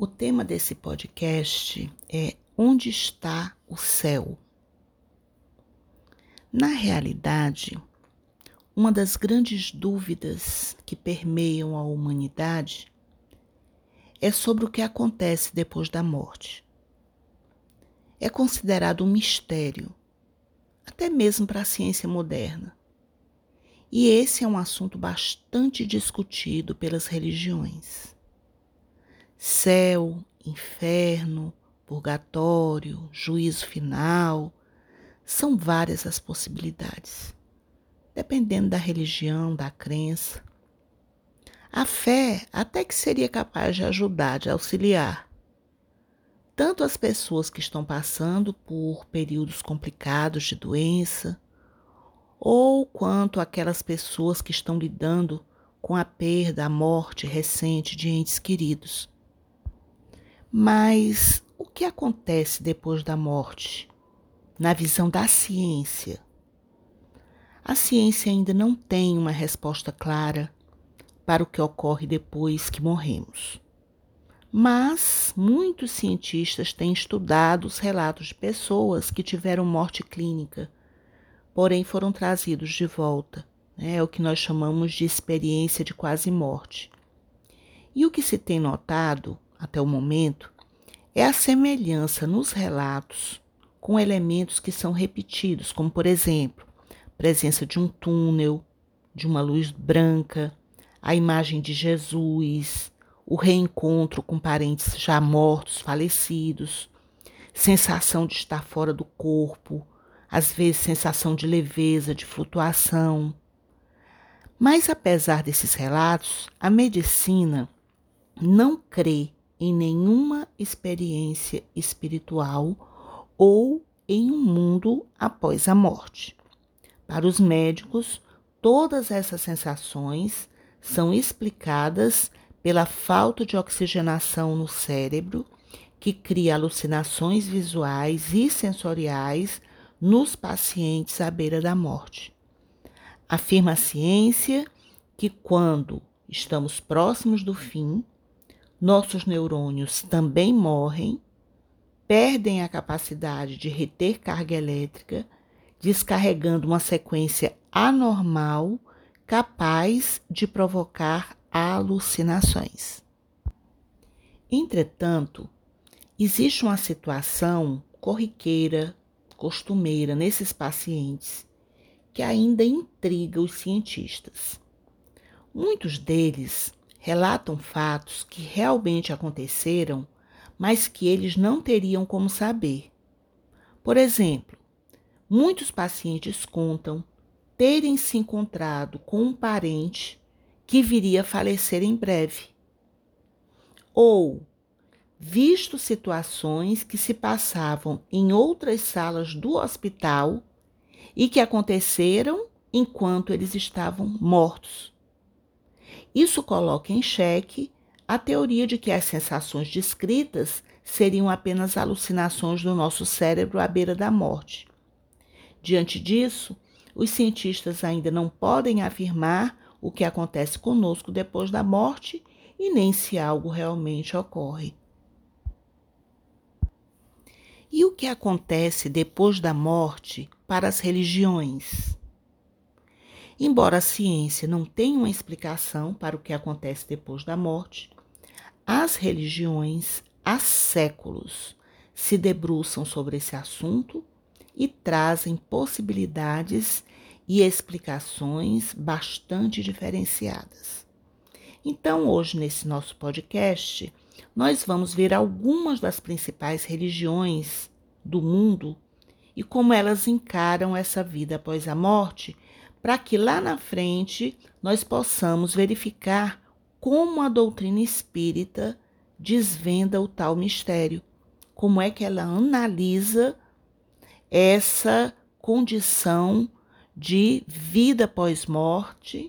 O tema desse podcast é Onde está o céu? Na realidade, uma das grandes dúvidas que permeiam a humanidade é sobre o que acontece depois da morte. É considerado um mistério, até mesmo para a ciência moderna. E esse é um assunto bastante discutido pelas religiões céu, inferno, purgatório, juízo final. São várias as possibilidades, dependendo da religião, da crença. A fé até que seria capaz de ajudar, de auxiliar. Tanto as pessoas que estão passando por períodos complicados de doença, ou quanto aquelas pessoas que estão lidando com a perda, a morte recente de entes queridos. Mas o que acontece depois da morte? Na visão da ciência. A ciência ainda não tem uma resposta clara para o que ocorre depois que morremos. Mas muitos cientistas têm estudado os relatos de pessoas que tiveram morte clínica, porém foram trazidos de volta. É o que nós chamamos de experiência de quase morte. E o que se tem notado até o momento, é a semelhança nos relatos com elementos que são repetidos, como, por exemplo, presença de um túnel, de uma luz branca, a imagem de Jesus, o reencontro com parentes já mortos, falecidos, sensação de estar fora do corpo, às vezes sensação de leveza, de flutuação. Mas apesar desses relatos, a medicina não crê em nenhuma experiência espiritual ou em um mundo após a morte. Para os médicos, todas essas sensações são explicadas pela falta de oxigenação no cérebro, que cria alucinações visuais e sensoriais nos pacientes à beira da morte. Afirma a ciência que quando estamos próximos do fim, nossos neurônios também morrem, perdem a capacidade de reter carga elétrica, descarregando uma sequência anormal capaz de provocar alucinações. Entretanto, existe uma situação corriqueira, costumeira nesses pacientes que ainda intriga os cientistas. Muitos deles relatam fatos que realmente aconteceram, mas que eles não teriam como saber. Por exemplo, muitos pacientes contam terem se encontrado com um parente que viria a falecer em breve, ou visto situações que se passavam em outras salas do hospital e que aconteceram enquanto eles estavam mortos. Isso coloca em xeque a teoria de que as sensações descritas seriam apenas alucinações do nosso cérebro à beira da morte. Diante disso, os cientistas ainda não podem afirmar o que acontece conosco depois da morte e nem se algo realmente ocorre. E o que acontece depois da morte para as religiões? Embora a ciência não tenha uma explicação para o que acontece depois da morte, as religiões há séculos se debruçam sobre esse assunto e trazem possibilidades e explicações bastante diferenciadas. Então, hoje, nesse nosso podcast, nós vamos ver algumas das principais religiões do mundo e como elas encaram essa vida após a morte para que lá na frente nós possamos verificar como a doutrina espírita desvenda o tal mistério, como é que ela analisa essa condição de vida pós-morte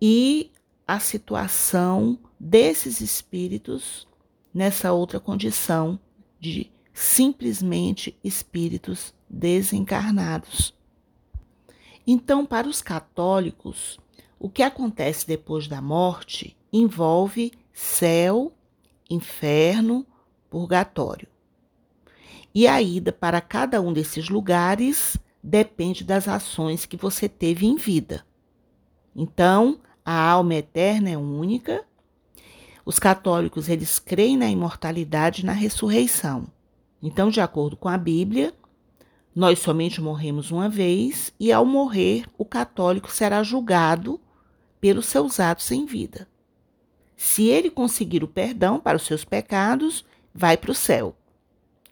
e a situação desses espíritos nessa outra condição de simplesmente espíritos desencarnados. Então, para os católicos, o que acontece depois da morte envolve céu, inferno, purgatório. E a ida para cada um desses lugares depende das ações que você teve em vida. Então, a alma eterna é única. Os católicos eles creem na imortalidade e na ressurreição. Então, de acordo com a Bíblia, nós somente morremos uma vez e ao morrer o católico será julgado pelos seus atos em vida. Se ele conseguir o perdão para os seus pecados, vai para o céu,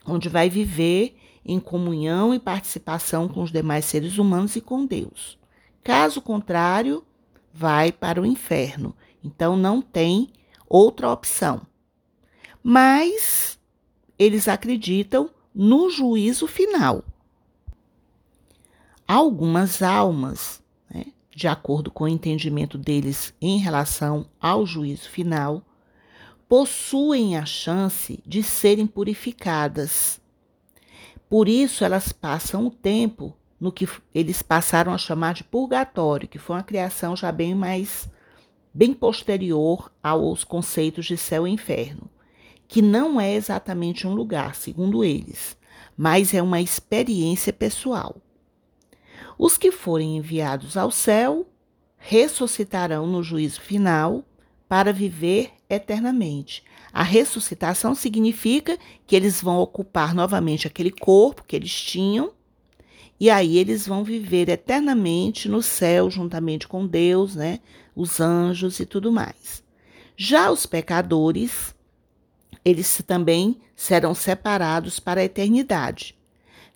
onde vai viver em comunhão e participação com os demais seres humanos e com Deus. Caso contrário, vai para o inferno. Então não tem outra opção. Mas eles acreditam no juízo final. Algumas almas, né, de acordo com o entendimento deles em relação ao juízo final, possuem a chance de serem purificadas. Por isso, elas passam o tempo no que eles passaram a chamar de purgatório, que foi uma criação já bem mais bem posterior aos conceitos de céu e inferno, que não é exatamente um lugar, segundo eles, mas é uma experiência pessoal. Os que forem enviados ao céu ressuscitarão no juízo final para viver eternamente. A ressuscitação significa que eles vão ocupar novamente aquele corpo que eles tinham e aí eles vão viver eternamente no céu juntamente com Deus, né? Os anjos e tudo mais. Já os pecadores, eles também serão separados para a eternidade,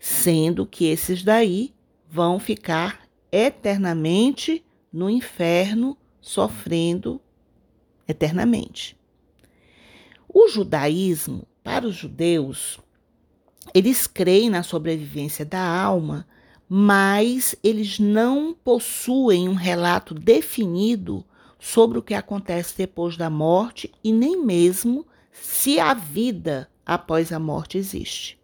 sendo que esses daí vão ficar eternamente no inferno, sofrendo eternamente. O judaísmo, para os judeus, eles creem na sobrevivência da alma, mas eles não possuem um relato definido sobre o que acontece depois da morte e nem mesmo se a vida após a morte existe.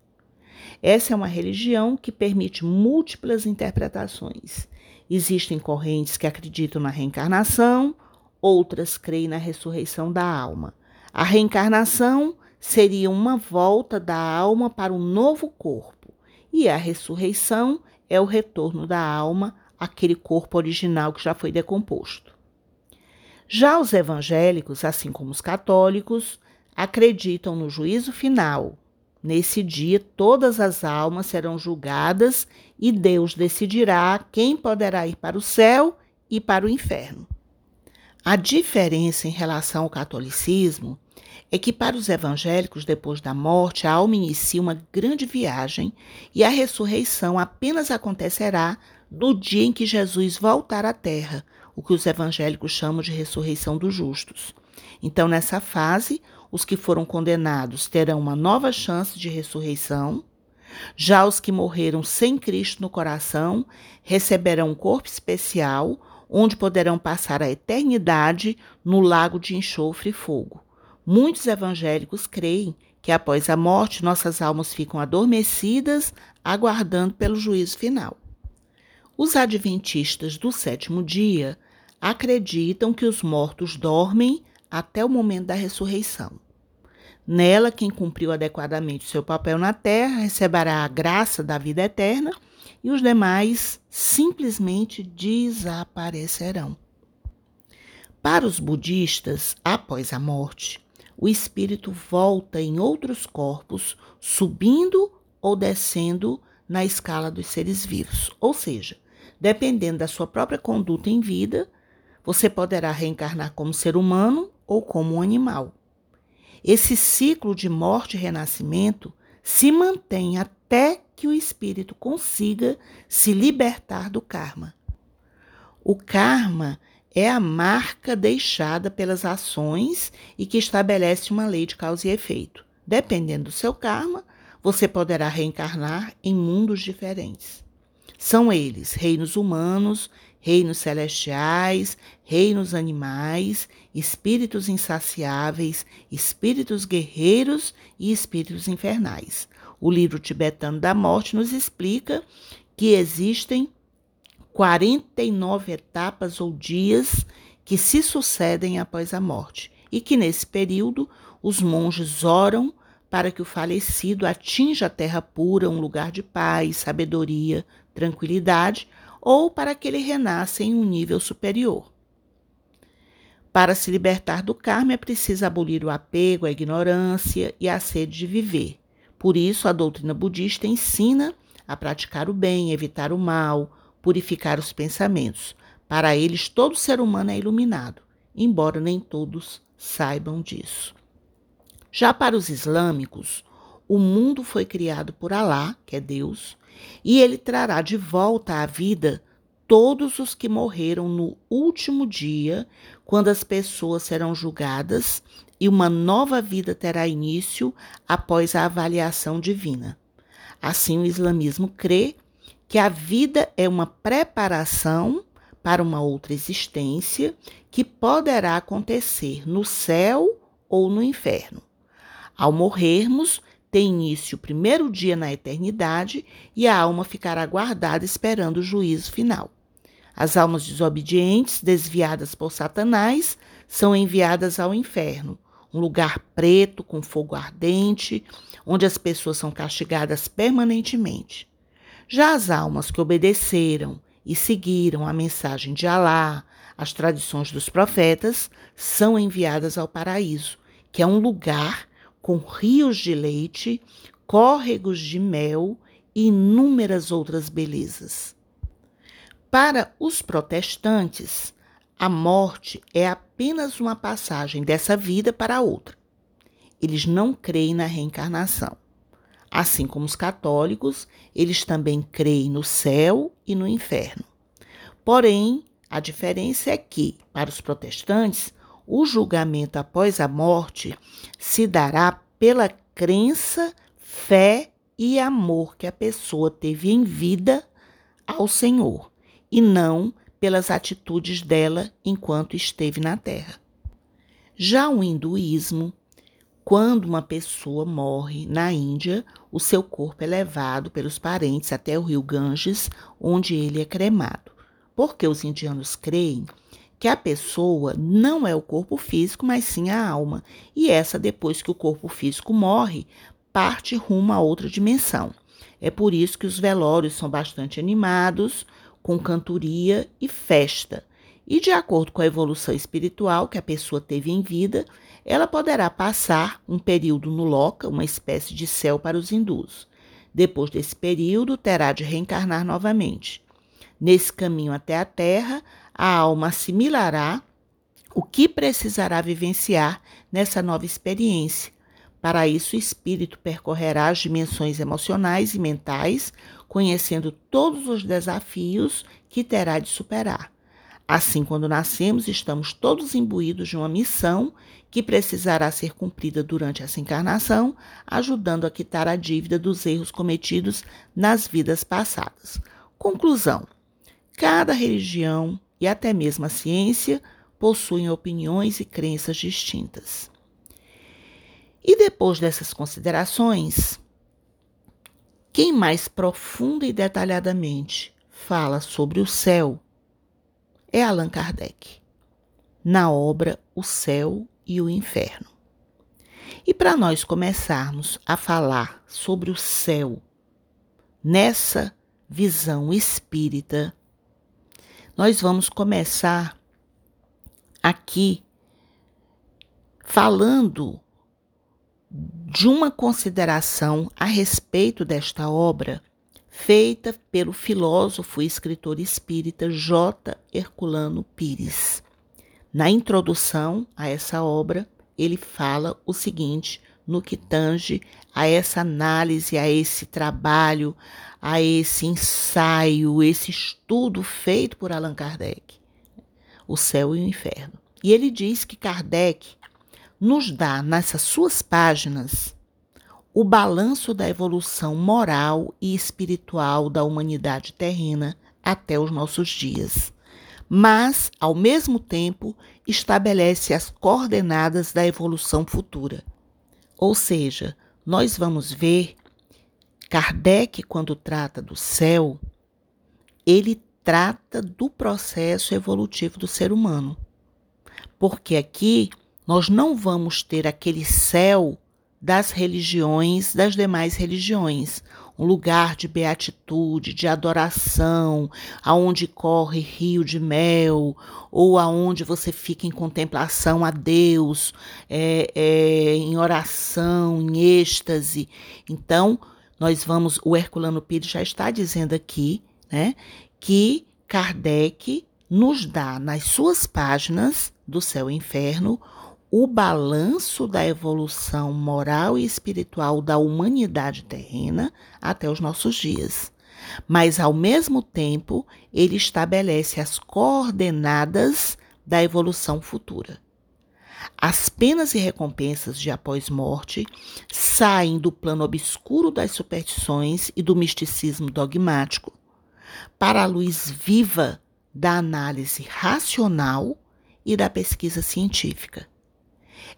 Essa é uma religião que permite múltiplas interpretações. Existem correntes que acreditam na reencarnação, outras creem na ressurreição da alma. A reencarnação seria uma volta da alma para um novo corpo, e a ressurreição é o retorno da alma àquele corpo original que já foi decomposto. Já os evangélicos, assim como os católicos, acreditam no juízo final. Nesse dia, todas as almas serão julgadas e Deus decidirá quem poderá ir para o céu e para o inferno. A diferença em relação ao catolicismo é que para os evangélicos, depois da morte, a alma inicia uma grande viagem e a ressurreição apenas acontecerá no dia em que Jesus voltar à terra, o que os evangélicos chamam de ressurreição dos justos. Então, nessa fase, os que foram condenados terão uma nova chance de ressurreição. Já os que morreram sem Cristo no coração receberão um corpo especial, onde poderão passar a eternidade no lago de enxofre e fogo. Muitos evangélicos creem que após a morte nossas almas ficam adormecidas, aguardando pelo juízo final. Os adventistas do sétimo dia acreditam que os mortos dormem até o momento da ressurreição. Nela, quem cumpriu adequadamente seu papel na terra receberá a graça da vida eterna e os demais simplesmente desaparecerão. Para os budistas, após a morte, o espírito volta em outros corpos, subindo ou descendo na escala dos seres vivos. Ou seja, dependendo da sua própria conduta em vida, você poderá reencarnar como ser humano ou como um animal. Esse ciclo de morte e renascimento se mantém até que o espírito consiga se libertar do karma. O karma é a marca deixada pelas ações e que estabelece uma lei de causa e efeito. Dependendo do seu karma, você poderá reencarnar em mundos diferentes. São eles reinos humanos, reinos celestiais, reinos animais, espíritos insaciáveis, espíritos guerreiros e espíritos infernais. O livro tibetano da morte nos explica que existem 49 etapas ou dias que se sucedem após a morte, e que nesse período os monges oram para que o falecido atinja a terra pura, um lugar de paz, sabedoria, tranquilidade, ou para que ele renasça em um nível superior. Para se libertar do karma é preciso abolir o apego, a ignorância e a sede de viver. Por isso, a doutrina budista ensina a praticar o bem, evitar o mal, purificar os pensamentos. Para eles, todo ser humano é iluminado, embora nem todos saibam disso. Já para os islâmicos, o mundo foi criado por Alá, que é Deus, e ele trará de volta à vida todos os que morreram no último dia, quando as pessoas serão julgadas e uma nova vida terá início após a avaliação divina. Assim, o islamismo crê que a vida é uma preparação para uma outra existência que poderá acontecer no céu ou no inferno. Ao morrermos, tem início o primeiro dia na eternidade e a alma ficará guardada esperando o juízo final. As almas desobedientes, desviadas por Satanás, são enviadas ao inferno, um lugar preto com fogo ardente, onde as pessoas são castigadas permanentemente. Já as almas que obedeceram e seguiram a mensagem de Alá, as tradições dos profetas, são enviadas ao paraíso, que é um lugar com rios de leite, córregos de mel e inúmeras outras belezas. Para os protestantes, a morte é apenas uma passagem dessa vida para outra. Eles não creem na reencarnação. Assim como os católicos, eles também creem no céu e no inferno. Porém, a diferença é que, para os protestantes, o julgamento após a morte se dará pela crença, fé e amor que a pessoa teve em vida ao Senhor e não pelas atitudes dela enquanto esteve na Terra. Já o hinduísmo, quando uma pessoa morre na Índia, o seu corpo é levado pelos parentes até o rio Ganges, onde ele é cremado. Porque os indianos creem que a pessoa não é o corpo físico, mas sim a alma, e essa, depois que o corpo físico morre, parte rumo a outra dimensão. É por isso que os velórios são bastante animados, com cantoria e festa. E de acordo com a evolução espiritual que a pessoa teve em vida, ela poderá passar um período no Loka, uma espécie de céu para os hindus. Depois desse período, terá de reencarnar novamente. Nesse caminho até a Terra, a alma assimilará o que precisará vivenciar nessa nova experiência. Para isso, o espírito percorrerá as dimensões emocionais e mentais, conhecendo todos os desafios que terá de superar. Assim, quando nascemos, estamos todos imbuídos de uma missão que precisará ser cumprida durante essa encarnação, ajudando a quitar a dívida dos erros cometidos nas vidas passadas. Conclusão: cada religião e até mesmo a ciência possuem opiniões e crenças distintas. E depois dessas considerações, quem mais profunda e detalhadamente fala sobre o céu é Allan Kardec, na obra O Céu e o Inferno. E para nós começarmos a falar sobre o céu nessa visão espírita, nós vamos começar aqui falando de uma consideração a respeito desta obra feita pelo filósofo e escritor espírita J. Herculano Pires. Na introdução a essa obra, ele fala o seguinte no que tange a essa análise, a esse trabalho, a esse ensaio, esse estudo feito por Allan Kardec, o céu e o inferno. E ele diz que Kardec nos dá nessas suas páginas o balanço da evolução moral e espiritual da humanidade terrena até os nossos dias. Mas, ao mesmo tempo, estabelece as coordenadas da evolução futura. Ou seja, nós vamos ver Kardec, quando trata do céu, ele trata do processo evolutivo do ser humano. Porque aqui nós não vamos ter aquele céu das religiões, das demais religiões, um lugar de beatitude, de adoração, aonde corre rio de mel, ou aonde você fica em contemplação a Deus, é, é, em oração, em êxtase. Então, nós vamos, o Herculano Pires já está dizendo aqui, né, que Kardec nos dá nas suas páginas do Céu e Inferno o balanço da evolução moral e espiritual da humanidade terrena até os nossos dias. Mas, ao mesmo tempo, ele estabelece as coordenadas da evolução futura. As penas e recompensas de após-morte saem do plano obscuro das superstições e do misticismo dogmático para a luz viva da análise racional e da pesquisa científica.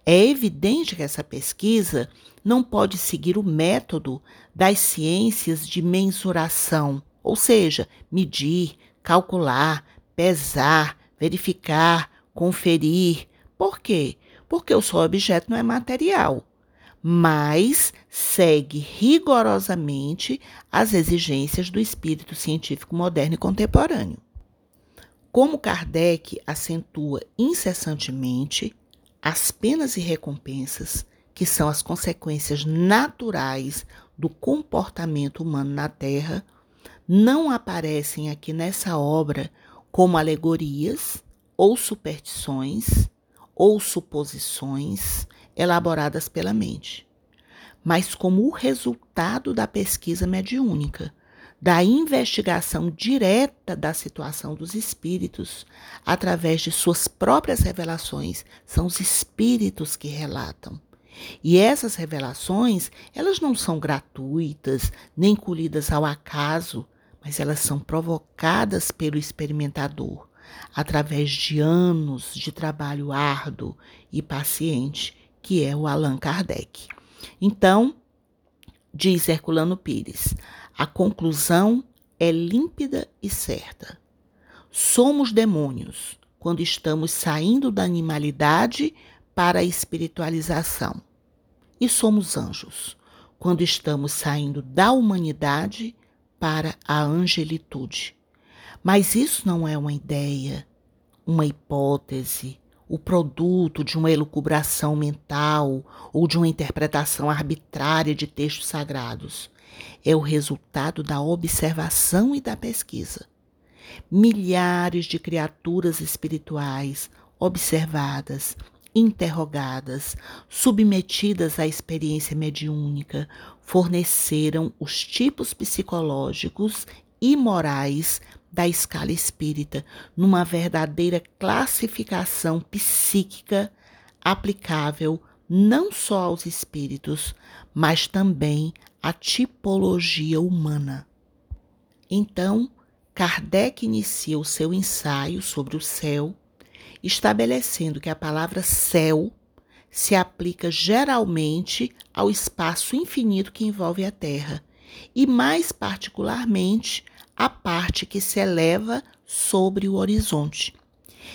É evidente que essa pesquisa não pode seguir o método das ciências de mensuração, ou seja, medir, calcular, pesar, verificar, conferir. Por quê? Porque o seu objeto não é material, mas segue rigorosamente as exigências do espírito científico moderno e contemporâneo. Como Kardec acentua incessantemente, as penas e recompensas, que são as consequências naturais do comportamento humano na Terra, não aparecem aqui nessa obra como alegorias ou superstições ou suposições elaboradas pela mente, mas como o resultado da pesquisa mediúnica da investigação direta da situação dos espíritos através de suas próprias revelações. São os espíritos que relatam. E essas revelações, elas não são gratuitas, nem colhidas ao acaso, mas elas são provocadas pelo experimentador através de anos de trabalho árduo e paciente, que é o Allan Kardec. Então, diz Herculano Pires, a conclusão é límpida e certa. Somos demônios quando estamos saindo da animalidade para a espiritualização. E somos anjos quando estamos saindo da humanidade para a angelitude. Mas isso não é uma ideia, uma hipótese, o produto de uma elucubração mental ou de uma interpretação arbitrária de textos sagrados é o resultado da observação e da pesquisa. Milhares de criaturas espirituais observadas, interrogadas, submetidas à experiência mediúnica, forneceram os tipos psicológicos e morais da escala espírita, numa verdadeira classificação psíquica aplicável não só aos espíritos, mas também à tipologia humana. Então, Kardec inicia o seu ensaio sobre o céu, estabelecendo que a palavra céu se aplica geralmente ao espaço infinito que envolve a Terra, e mais particularmente à parte que se eleva sobre o horizonte.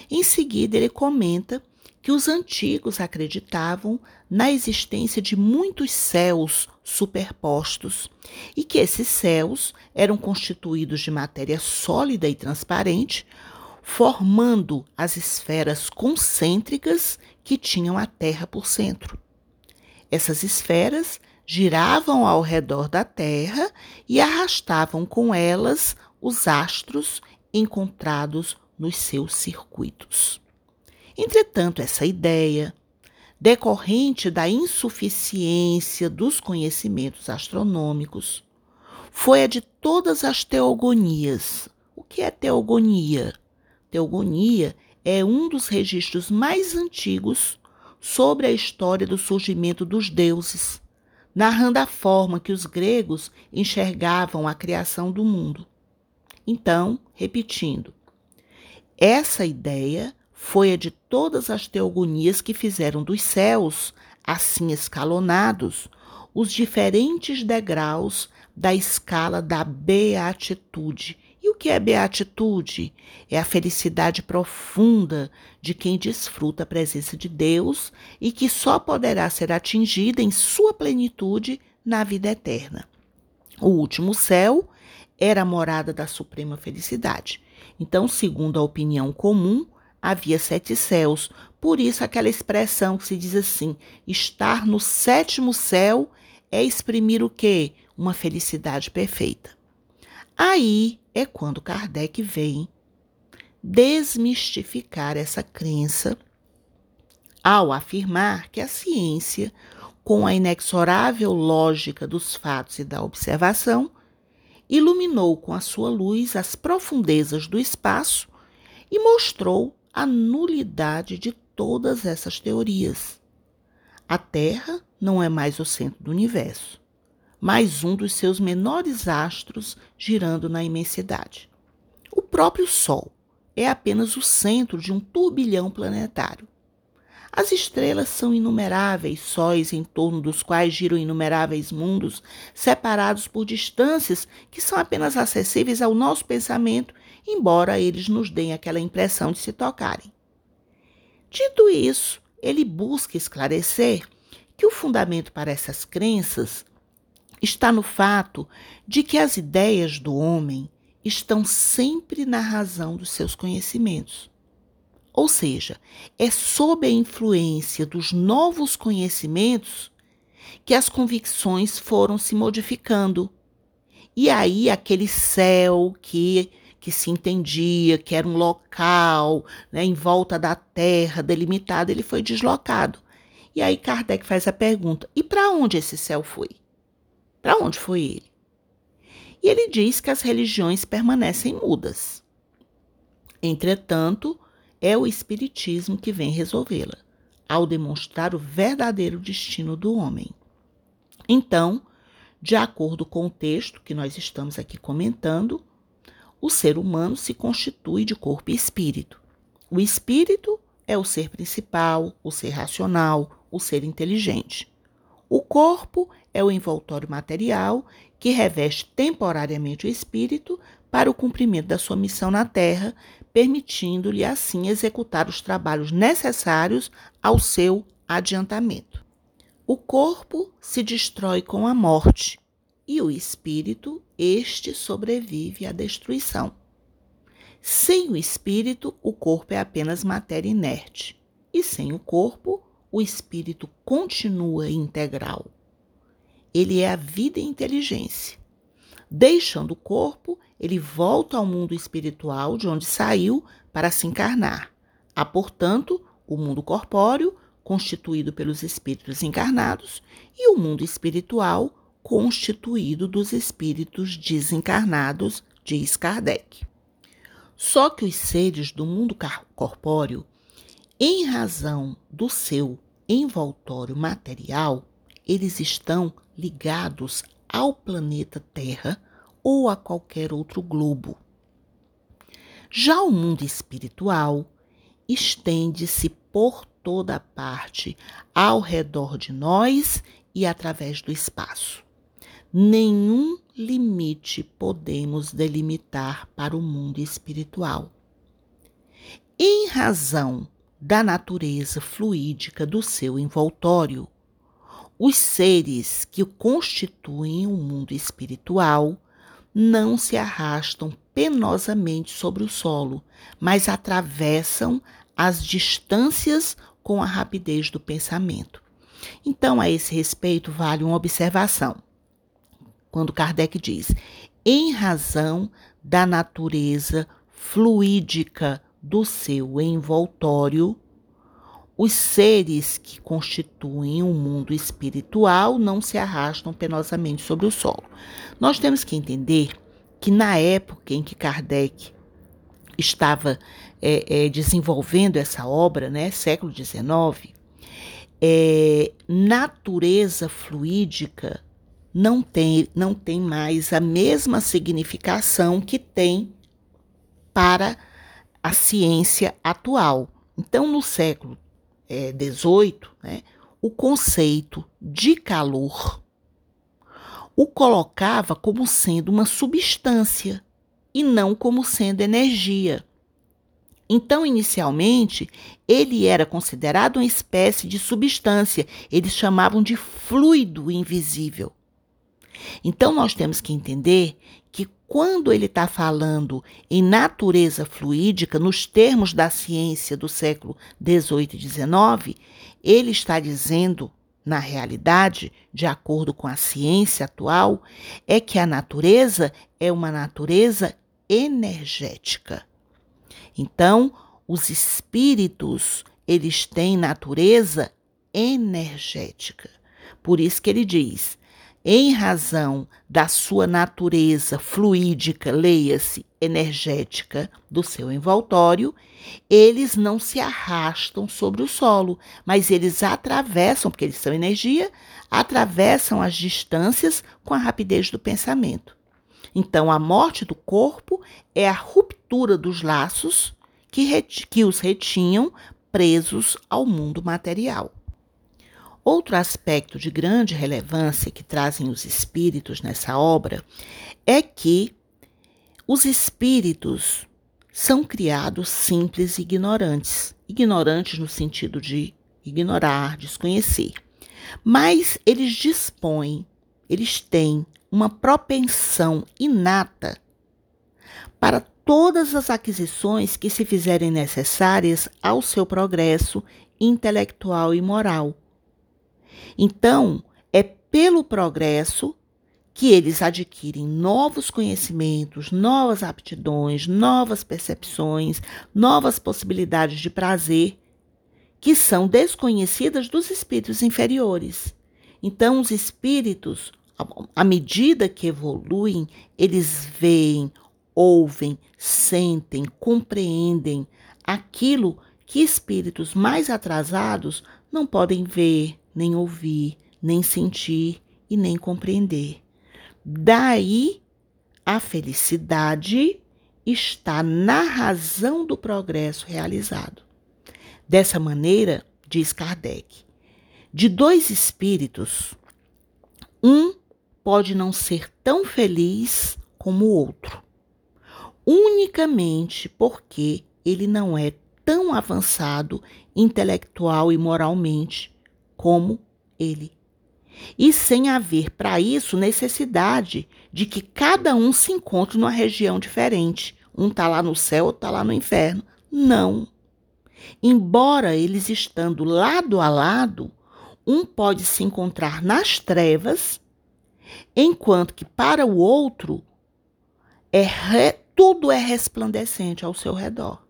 Em seguida, ele comenta que os antigos acreditavam na existência de muitos céus superpostos e que esses céus eram constituídos de matéria sólida e transparente, formando as esferas concêntricas que tinham a Terra por centro. Essas esferas giravam ao redor da Terra e arrastavam com elas os astros encontrados nos seus circuitos. Entretanto, essa ideia, decorrente da insuficiência dos conhecimentos astronômicos, foi a de todas as teogonias. O que é teogonia? Teogonia é um dos registros mais antigos sobre a história do surgimento dos deuses, narrando a forma que os gregos enxergavam a criação do mundo. Então, repetindo, essa ideia foi a de todas as teogonias que fizeram dos céus, assim escalonados, os diferentes degraus da escala da beatitude E o que é beatitude? É a felicidade profunda de quem desfruta a presença de Deus e que só poderá ser atingida em sua plenitude na vida eterna. O último céu era a morada da suprema felicidade. Então, segundo a opinião comum, havia sete céus. Por isso, aquela expressão que se diz assim: estar no sétimo céu é exprimir o quê? Uma felicidade perfeita. Aí é quando Kardec vem desmistificar essa crença ao afirmar que a ciência, com a inexorável lógica dos fatos e da observação, iluminou com a sua luz as profundezas do espaço e mostrou a nulidade de todas essas teorias. A Terra não é mais o centro do universo, mas um dos seus menores astros girando na imensidade. O próprio Sol é apenas o centro de um turbilhão planetário. As estrelas são inumeráveis sóis em torno dos quais giram inumeráveis mundos, separados por distâncias que são apenas acessíveis ao nosso pensamento, embora eles nos deem aquela impressão de se tocarem. Dito isso, ele busca esclarecer que o fundamento para essas crenças está no fato de que as ideias do homem estão sempre na razão dos seus conhecimentos. Ou seja, é sob a influência dos novos conhecimentos que as convicções foram se modificando. E aí aquele céu que que se entendia que era um local né, em volta da Terra delimitado, ele foi deslocado. E aí Kardec faz a pergunta: e para onde esse céu foi? Para onde foi ele? E ele diz que as religiões permanecem mudas. Entretanto, é o Espiritismo que vem resolvê-la, ao demonstrar o verdadeiro destino do homem. Então, de acordo com o texto que nós estamos aqui comentando, o ser humano se constitui de corpo e espírito. O espírito é o ser principal, o ser racional, o ser inteligente. O corpo é o envoltório material que reveste temporariamente o espírito para o cumprimento da sua missão na Terra, permitindo-lhe assim executar os trabalhos necessários ao seu adiantamento. O corpo se destrói com a morte e o espírito, este sobrevive à destruição. Sem o espírito, o corpo é apenas matéria inerte, e sem o corpo, o espírito continua integral. Ele é a vida e inteligência. Deixando o corpo, ele volta ao mundo espiritual de onde saiu para se encarnar. Há, portanto, o mundo corpóreo, constituído pelos espíritos encarnados, e o mundo espiritual, constituído dos espíritos desencarnados, diz Kardec. Só que os seres do mundo corpóreo, em razão do seu envoltório material, eles estão ligados ao planeta Terra ou a qualquer outro globo. Já o mundo espiritual estende-se por toda parte ao redor de nós e através do espaço nenhum limite podemos delimitar para o mundo espiritual. Em razão da natureza fluídica do seu envoltório, os seres que constituem o mundo espiritual não se arrastam penosamente sobre o solo, mas atravessam as distâncias com a rapidez do pensamento. Então, a esse respeito, vale uma observação quando Kardec diz: em razão da natureza fluídica do seu envoltório, os seres que constituem o um mundo espiritual não se arrastam penosamente sobre o solo. Nós temos que entender que na época em que Kardec estava é, é, desenvolvendo essa obra, né, século XIX, é, natureza fluídica não tem, não tem mais a mesma significação que tem para a ciência atual. Então, no século XVIII, é, né, o conceito de calor o colocava como sendo uma substância, e não como sendo energia. Então, inicialmente, ele era considerado uma espécie de substância, eles chamavam de fluido invisível. Então, nós temos que entender que quando ele está falando em natureza fluídica, nos termos da ciência do século XVIII e XIX, ele está dizendo, na realidade, de acordo com a ciência atual, é que a natureza é uma natureza energética. Então, os espíritos, eles têm natureza energética. Por isso que ele diz: em razão da sua natureza fluídica, leia-se energética, do seu envoltório, eles não se arrastam sobre o solo, mas eles atravessam, porque eles são energia, atravessam as distâncias com a rapidez do pensamento. Então, a morte do corpo é a ruptura dos laços que, que os retinham presos ao mundo material. Outro aspecto de grande relevância que trazem os espíritos nessa obra é que os espíritos são criados simples e ignorantes. Ignorantes no sentido de ignorar, desconhecer. Mas eles dispõem, eles têm uma propensão inata para todas as aquisições que se fizerem necessárias ao seu progresso intelectual e moral então, é pelo progresso que eles adquirem novos conhecimentos, novas aptidões, novas percepções, novas possibilidades de prazer que são desconhecidas dos espíritos inferiores. Então, os espíritos, à medida que evoluem, eles veem, ouvem, sentem, compreendem aquilo que espíritos mais atrasados não podem ver, nem ouvir, nem sentir e nem compreender. Daí a felicidade está na razão do progresso realizado. Dessa maneira, diz Kardec, de dois espíritos, um pode não ser tão feliz como o outro, unicamente porque ele não é tão avançado intelectual e moralmente como ele. E sem haver para isso necessidade de que cada um se encontre numa região diferente. Um está lá no céu, outro está lá no inferno. Não. Embora eles estando lado a lado, um pode se encontrar nas trevas, enquanto que para o outro é re, tudo é resplandecente ao seu redor.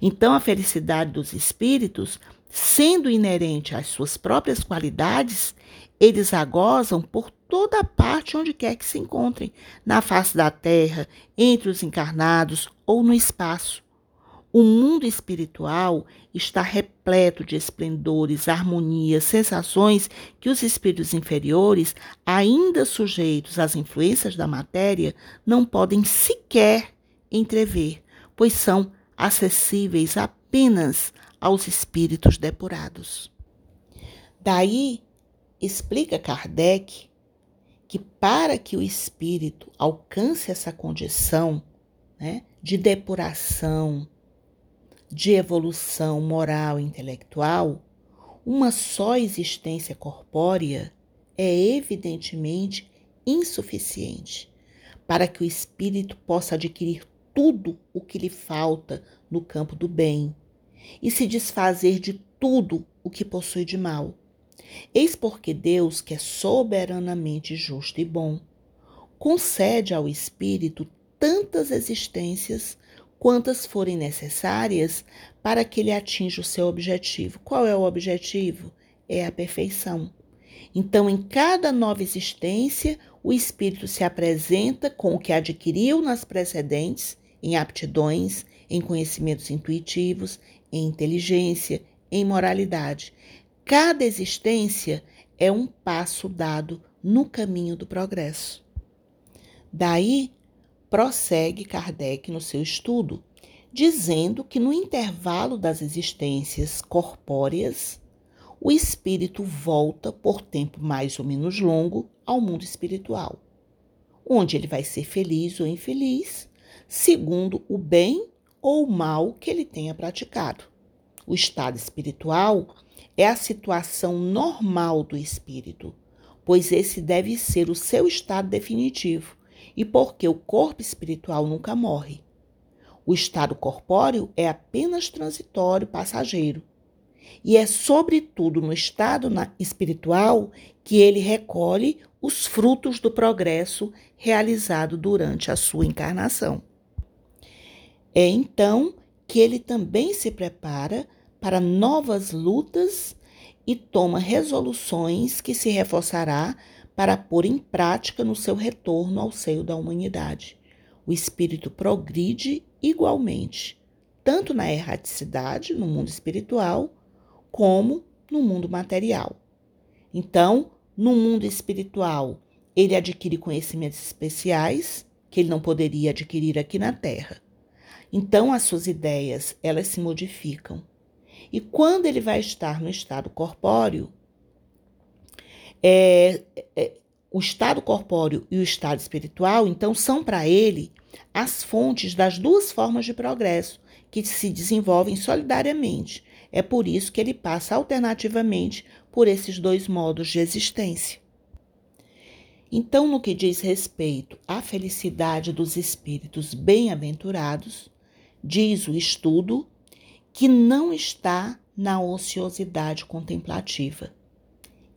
Então a felicidade dos espíritos Sendo inerente às suas próprias qualidades, eles a gozam por toda parte onde quer que se encontrem, na face da terra, entre os encarnados ou no espaço. O mundo espiritual está repleto de esplendores, harmonias, sensações que os espíritos inferiores, ainda sujeitos às influências da matéria, não podem sequer entrever, pois são acessíveis apenas aos espíritos depurados. Daí, explica Kardec que para que o espírito alcance essa condição né, de depuração, de evolução moral e intelectual, uma só existência corpórea é evidentemente insuficiente para que o espírito possa adquirir tudo o que lhe falta no campo do bem, e se desfazer de tudo o que possui de mal. Eis porque Deus, que é soberanamente justo e bom, concede ao espírito tantas existências quantas forem necessárias para que ele atinja o seu objetivo. Qual é o objetivo? É a perfeição. Então, em cada nova existência, o espírito se apresenta com o que adquiriu nas precedentes, em aptidões, em conhecimentos intuitivos, em inteligência, em moralidade. Cada existência é um passo dado no caminho do progresso. Daí, prossegue Kardec no seu estudo, dizendo que no intervalo das existências corpóreas, o espírito volta por tempo mais ou menos longo ao mundo espiritual, onde ele vai ser feliz ou infeliz, segundo o bem ou mal que ele tenha praticado. O estado espiritual é a situação normal do espírito, pois esse deve ser o seu estado definitivo, e porque o corpo espiritual nunca morre. O estado corpóreo é apenas transitório, passageiro. E é sobretudo no estado espiritual que ele recolhe os frutos do progresso realizado durante a sua encarnação. É então que ele também se prepara para novas lutas e toma resoluções que se reforçará para pôr em prática no seu retorno ao seio da humanidade. O espírito progride igualmente, tanto na erraticidade, no mundo espiritual, como no mundo material. Então, no mundo espiritual, ele adquire conhecimentos especiais que ele não poderia adquirir aqui na Terra. Então as suas ideias, elas se modificam. E quando ele vai estar no estado corpóreo, é, é, o estado corpóreo e o estado espiritual, então, são para ele as fontes das duas formas de progresso que se desenvolvem solidariamente. É por isso que ele passa alternativamente por esses dois modos de existência. Então, no que diz respeito à felicidade dos espíritos bem-aventurados, diz o estudo que não está na ociosidade contemplativa.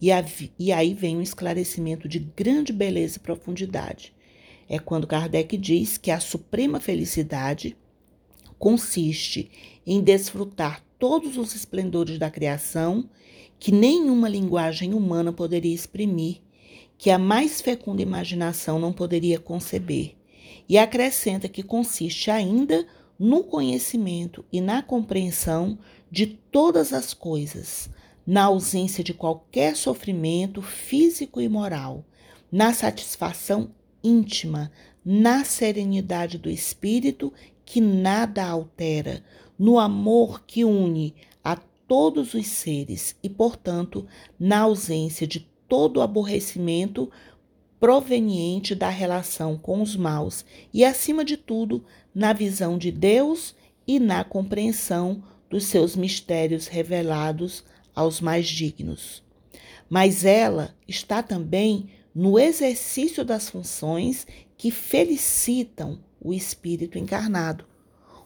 E, e aí vem um esclarecimento de grande beleza e profundidade. É quando Kardec diz que a suprema felicidade consiste em desfrutar todos os esplendores da criação que nenhuma linguagem humana poderia exprimir, que a mais fecunda imaginação não poderia conceber. E acrescenta que consiste ainda no conhecimento e na compreensão de todas as coisas, na ausência de qualquer sofrimento físico e moral, na satisfação íntima, na serenidade do espírito que nada altera, no amor que une a todos os seres e, portanto, na ausência de todo aborrecimento proveniente da relação com os maus e, acima de tudo, na visão de Deus e na compreensão dos seus mistérios revelados aos mais dignos. Mas ela está também no exercício das funções que felicitam o espírito encarnado.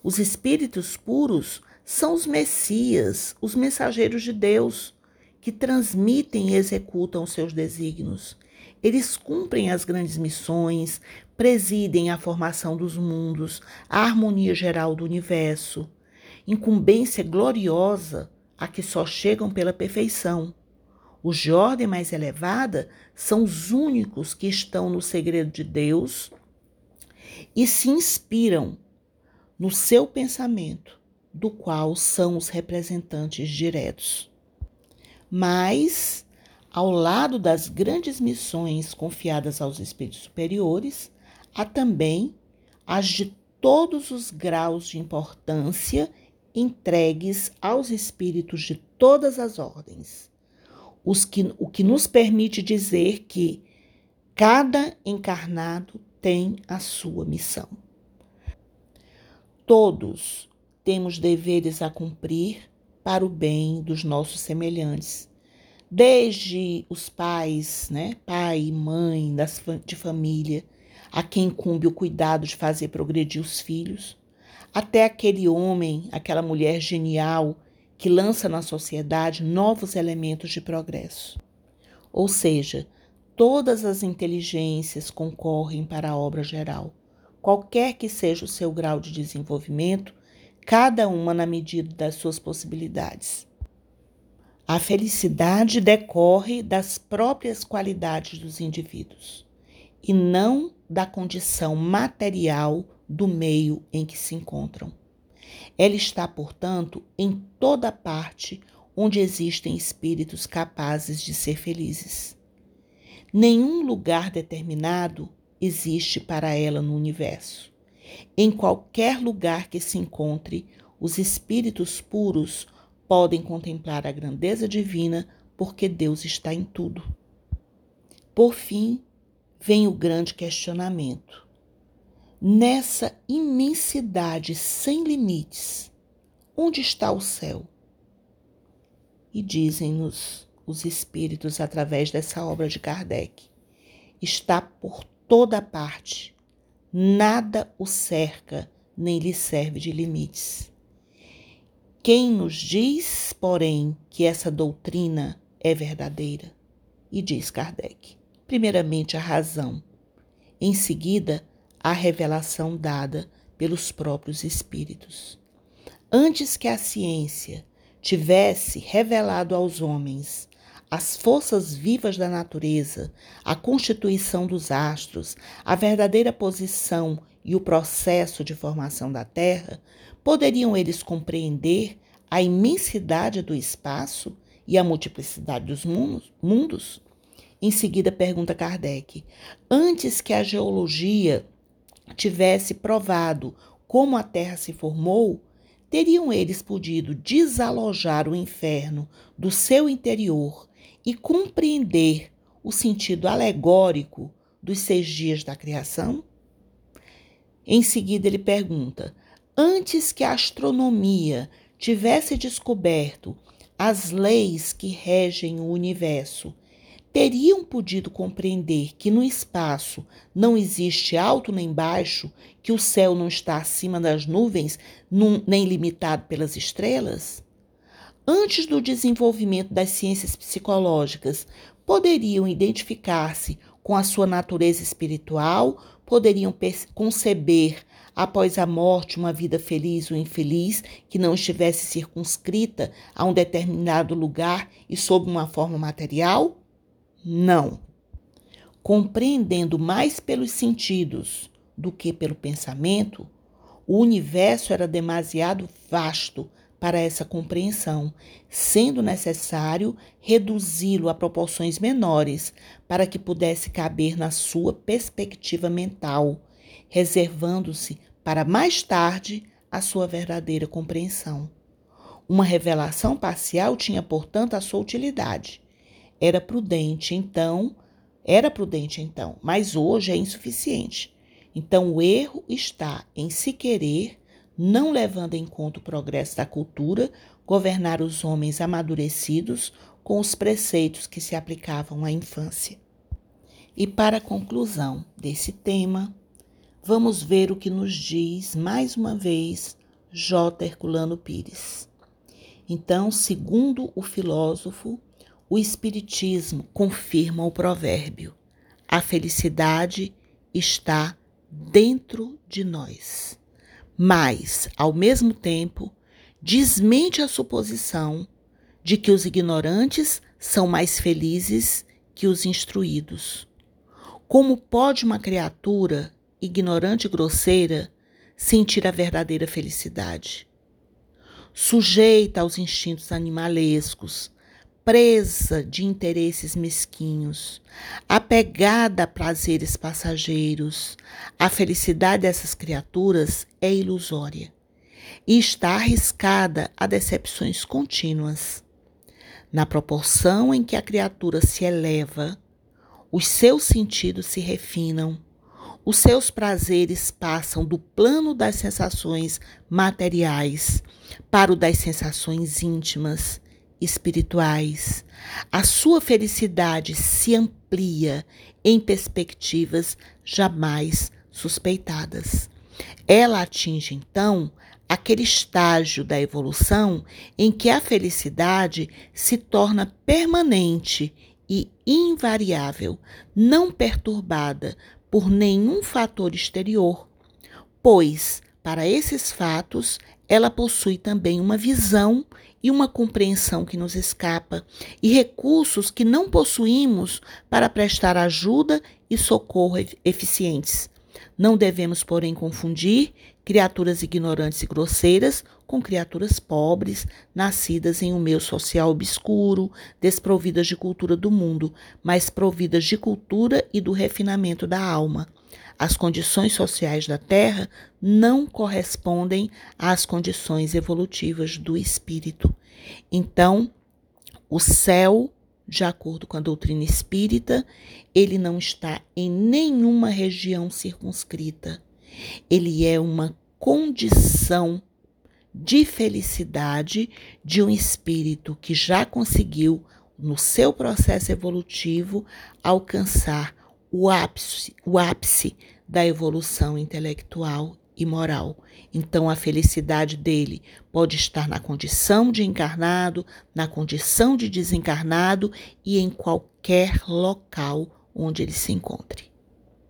Os espíritos puros são os messias, os mensageiros de Deus, que transmitem e executam seus desígnios. Eles cumprem as grandes missões, presidem a formação dos mundos, a harmonia geral do universo, incumbência gloriosa a que só chegam pela perfeição. Os de ordem mais elevada são os únicos que estão no segredo de Deus e se inspiram no seu pensamento, do qual são os representantes diretos. Mas ao lado das grandes missões confiadas aos espíritos superiores, há também as de todos os graus de importância entregues aos espíritos de todas as ordens, os que, o que nos permite dizer que cada encarnado tem a sua missão. Todos temos deveres a cumprir para o bem dos nossos semelhantes desde os pais, né, pai e mãe das, de família, a quem incumbe o cuidado de fazer progredir os filhos, até aquele homem, aquela mulher genial que lança na sociedade novos elementos de progresso. Ou seja, todas as inteligências concorrem para a obra geral, qualquer que seja o seu grau de desenvolvimento, cada uma na medida das suas possibilidades. A felicidade decorre das próprias qualidades dos indivíduos e não da condição material do meio em que se encontram. Ela está, portanto, em toda parte onde existem espíritos capazes de ser felizes. Nenhum lugar determinado existe para ela no universo. Em qualquer lugar que se encontre, os espíritos puros podem contemplar a grandeza divina, porque Deus está em tudo. Por fim, vem o grande questionamento. nessa imensidade sem limites, onde está o céu? E dizem-nos os espíritos através dessa obra de Kardec: está por toda parte, nada o cerca nem lhe serve de limites. Quem nos diz, porém, que essa doutrina é verdadeira? E diz Kardec: primeiramente, a razão, em seguida, a revelação dada pelos próprios espíritos. Antes que a ciência tivesse revelado aos homens as forças vivas da natureza, a constituição dos astros, a verdadeira posição e o processo de formação da Terra, poderiam eles compreender a imensidade do espaço e a multiplicidade dos mundos? Em seguida, pergunta Kardec: antes que a geologia tivesse provado como a Terra se formou, teriam eles podido desalojar o inferno do seu interior e compreender o sentido alegórico dos seis dias da criação? Em seguida, ele pergunta: antes que a astronomia tivesse descoberto as leis que regem o universo, teriam podido compreender que no espaço não existe alto nem baixo, que o céu não está acima das nuvens, nem limitado pelas estrelas? Antes do desenvolvimento das ciências psicológicas, poderiam identificar-se com a sua natureza espiritual, poderiam conceber após a morte uma vida feliz ou infeliz que não estivesse circunscrita a um determinado lugar e sob uma forma material? Não. Compreendendo mais pelos sentidos do que pelo pensamento, o universo era demasiado vasto para essa compreensão, sendo necessário reduzi-lo a proporções menores para que pudesse caber na sua perspectiva mental, reservando-se para mais tarde a sua verdadeira compreensão. Uma revelação parcial tinha, portanto, a sua utilidade. Era prudente, então, era prudente então, mas hoje é insuficiente. Então, o erro está em se querer não levando em conta o progresso da cultura, governar os homens amadurecidos com os preceitos que se aplicavam à infância. E para a conclusão desse tema, vamos ver o que nos diz mais uma vez J. Herculano Pires. Então, segundo o filósofo, o Espiritismo confirma o provérbio: a felicidade está dentro de nós mas, ao mesmo tempo, desmente a suposição de que os ignorantes são mais felizes que os instruídos. Como pode uma criatura ignorante e grosseira sentir a verdadeira felicidade? Sujeita aos instintos animalescos, presa de interesses mesquinhos, apegada a prazeres passageiros. A felicidade dessas criaturas é ilusória e está arriscada a decepções contínuas. Na proporção em que a criatura se eleva, os seus sentidos se refinam, os seus prazeres passam do plano das sensações materiais para o das sensações íntimas espirituais. A sua felicidade se amplia em perspectivas jamais suspeitadas. Ela atinge então aquele estágio da evolução em que a felicidade se torna permanente e invariável, não perturbada por nenhum fator exterior, pois, para esses fatos, ela possui também uma visão e uma compreensão que nos escapa, e recursos que não possuímos para prestar ajuda e socorro eficientes. Não devemos, porém, confundir criaturas ignorantes e grosseiras com criaturas pobres, nascidas em um meio social obscuro, desprovidas de cultura do mundo, mas providas de cultura e do refinamento da alma. As condições sociais da Terra não correspondem às condições evolutivas do espírito. Então, o céu, de acordo com a doutrina espírita, ele não está em nenhuma região circunscrita. Ele é uma condição de felicidade de um espírito que já conseguiu, no seu processo evolutivo, alcançar o ápice, o ápice da evolução intelectual e moral. Então, a felicidade dele pode estar na condição de encarnado, na condição de desencarnado e em qualquer local onde ele se encontre.